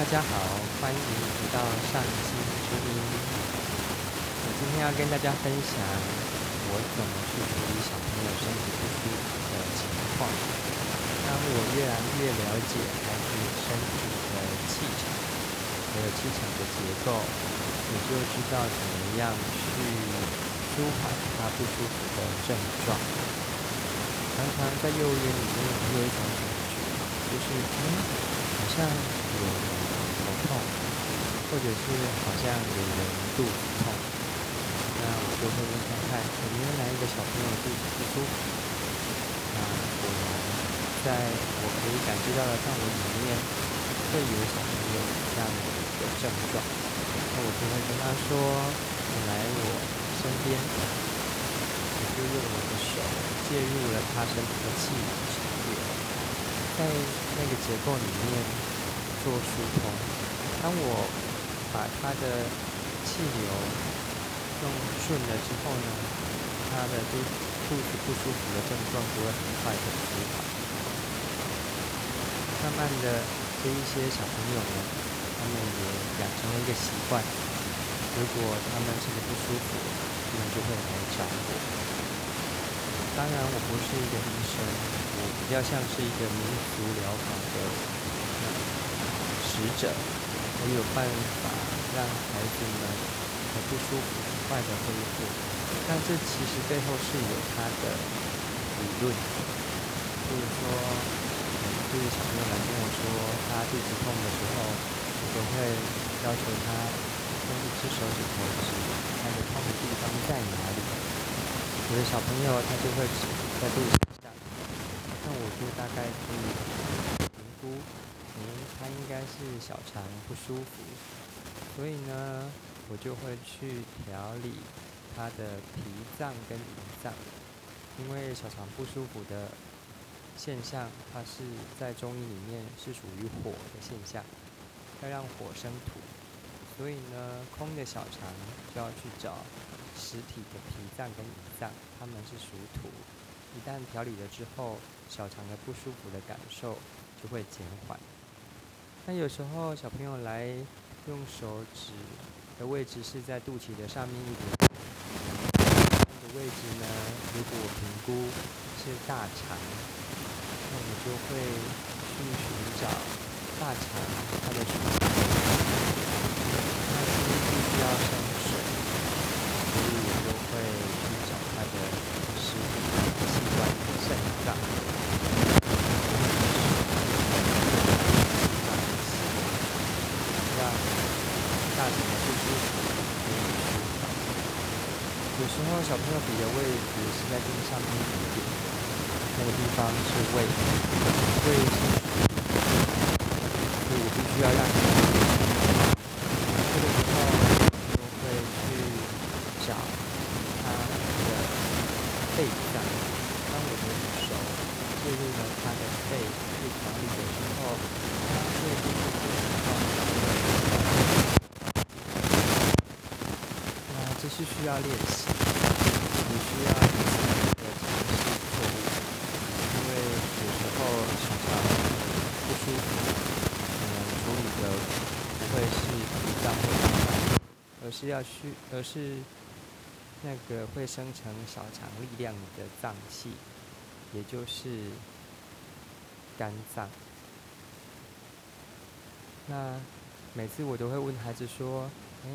大家好，欢迎回到上期之音。我今天要跟大家分享我怎么去处理小朋友身体不舒服的情况。当我越来越了解孩子身体的气场，还有气场的结构，我就知道怎么样去舒缓他不舒服的症状。常常在幼儿园里面有一种感觉，就是嗯，好像有。或者是好像有人肚子痛，那我就会问看看有没有哪一个小朋友肚子不舒服。那果然，在我可以感知到的范围里面，会有小朋友这样的一个症状。那我就会跟他说：“你来我身边。”我就用我的手介入了他身体的气流，在那个结构里面做疏通。当我把他的气流弄顺了之后呢，他的肚肚子不舒服的症状就会很快的舒缓。慢慢的，这一些小朋友呢，他们也养成了一个习惯，如果他们身体不舒服，他们就会来找我。当然，我不是一个医生，我比较像是一个民俗疗法的使者。我有办法让孩子们的不舒服很快的恢复，但这其实背后是有它的理论。比如说，就是小朋友来跟我说他肚子痛的时候，我都会要求他用一只手指头指他的痛的地方在哪里。有的小朋友他就会指在肚子上，那我就大概可以评估。嗯他应该是小肠不舒服，所以呢，我就会去调理他的脾脏跟胰脏。因为小肠不舒服的现象，它是在中医里面是属于火的现象，要让火生土，所以呢，空的小肠就要去找实体的脾脏跟胰脏，它们是属土。一旦调理了之后，小肠的不舒服的感受就会减缓。那有时候小朋友来用手指的位置是在肚脐的上面一点，的位置呢，如果评估是大肠，那我就会去寻找大肠它的水，它是必须要生水，所以我就会去找它的实体器官肾脏。大肠的不舒服可以舒缓。有时候小朋友比的位置是在更上面一点，那个地方是胃，胃是，所以我必须要让你这个时候就会去找他的背脏。当我的手介入了他的背去调理的时候，他会不舒服的情况。这是需要练习，你需要不停的尝试错误，因为有时候小肠不舒服，可能处理的不会是脾脏或者而是要去，而是那个会生成小肠力量的脏器，也就是肝脏。那每次我都会问孩子说：“哎。”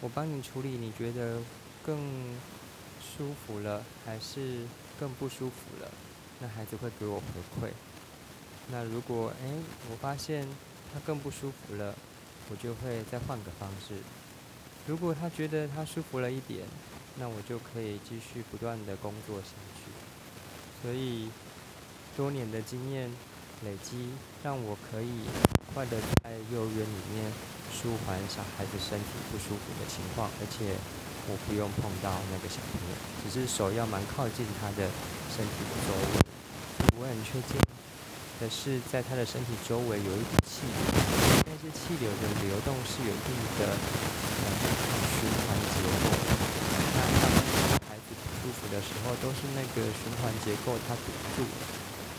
我帮你处理，你觉得更舒服了，还是更不舒服了？那孩子会给我回馈。那如果哎，我发现他更不舒服了，我就会再换个方式。如果他觉得他舒服了一点，那我就可以继续不断的工作下去。所以多年的经验累积，让我可以快的在幼儿园里面。舒缓小孩子身体不舒服的情况，而且我不用碰到那个小朋友，只是手要蛮靠近他的身体的周围。我很确定的是，在他的身体周围有一股气流，那些气流的流动是有一定的循环结构。那当孩子不舒服的时候，都是那个循环结构它堵住。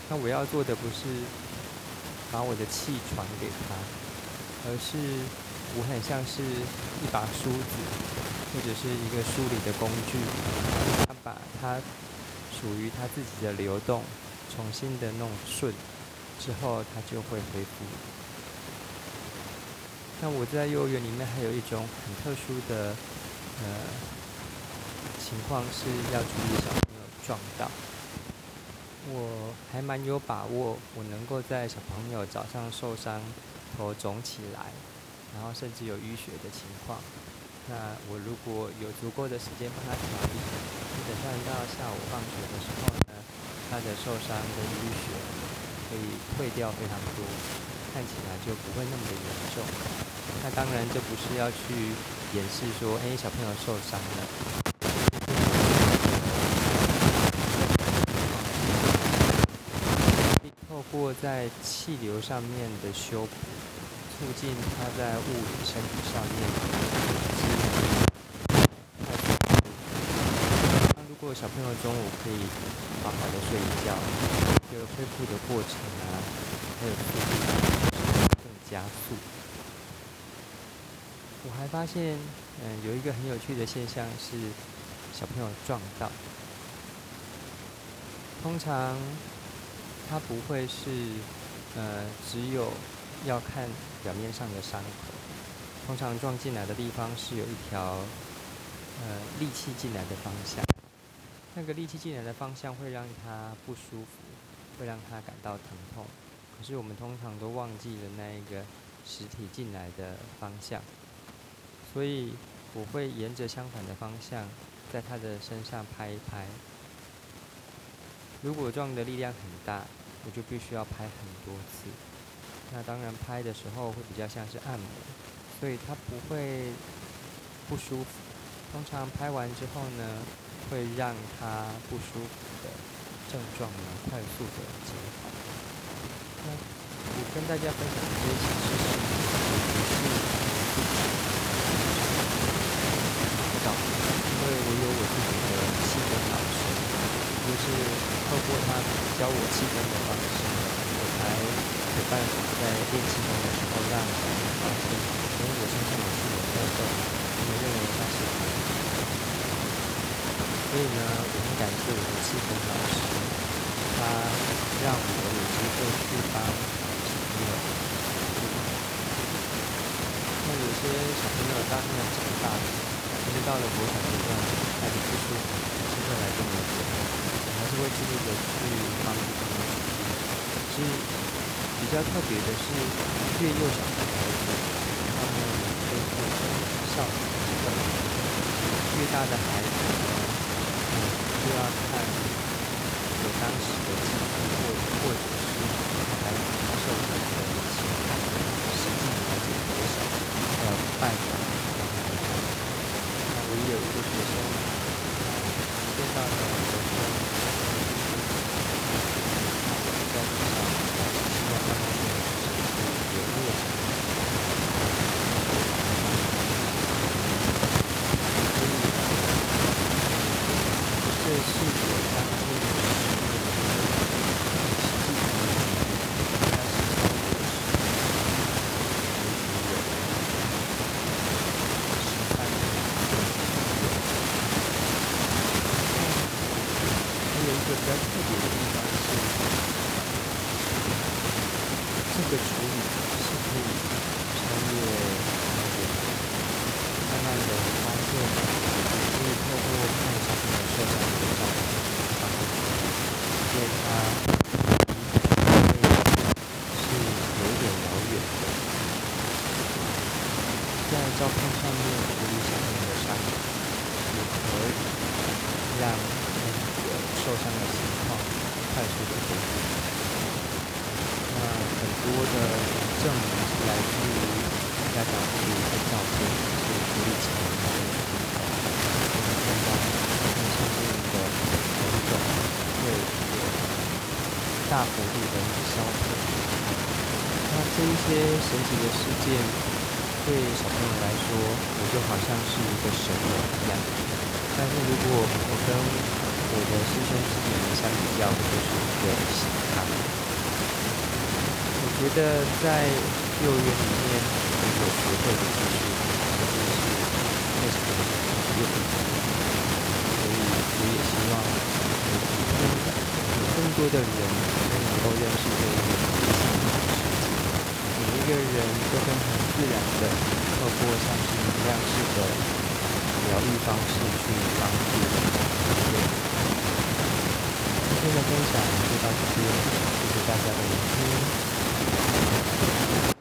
那我要做的不是把我的气传给他。而是我很像是一把梳子，或者是一个梳理的工具，他把它属于他自己的流动重新的弄顺之后，它就会恢复。那我在幼儿园里面还有一种很特殊的呃情况，是要注意小朋友撞到。我还蛮有把握，我能够在小朋友早上受伤、头肿起来，然后甚至有淤血的情况。那我如果有足够的时间帮他调理，基本上到下午放学的时候呢，他的受伤跟淤血可以退掉非常多，看起来就不会那么的严重。那当然，这不是要去掩饰说，哎，小朋友受伤了。或在气流上面的修补，促进他在物理身体上面那如果小朋友中午可以好好的睡一觉，这个恢复的过程啊，还有速度更加速。我还发现，嗯，有一个很有趣的现象是，小朋友撞到，通常。他不会是，呃，只有要看表面上的伤口。通常撞进来的地方是有一条，呃，力气进来的方向。那个力气进来的方向会让他不舒服，会让他感到疼痛。可是我们通常都忘记了那一个实体进来的方向，所以我会沿着相反的方向，在他的身上拍一拍。如果撞的力量很大，我就必须要拍很多次。那当然拍的时候会比较像是按摩，所以它不会不舒服。通常拍完之后呢，会让它不舒服的症状呢快速的减缓。那我跟大家分享的这些其实是不知道，因为我有我自己的气功老师。就是透过他教我气功的方式，我才有办法在练气功的时候让小朋友放心，因为我身上也是有痘痘，他们认为那是好的。所以呢，我很感谢我的气功老师，他让我有机会去帮小朋友。那有些小朋友当然长大了，其实到了国小阶段开始不舒服，还是会来跟我说。还是会尽力的去帮助他们。其实比较特别的是，越幼小的孩子，他们恢复的效果更好；越大的孩子，要看有当时的经历或或者 São Pedro Escuro. 大幅度的消退。那这一些神奇的事件，对小朋友来说，我就好像是一个神人一样。但是如果我跟我的师兄师姐们相比较，我就是一个神。我觉得在幼儿园里面。的知识，其实是非常有用。所以我也希望有更多的人能够认识这一个每一个人都会很自然的透过像是能量式的疗愈方式去帮助别人。今天的分享就到这边，谢谢大家的聆听。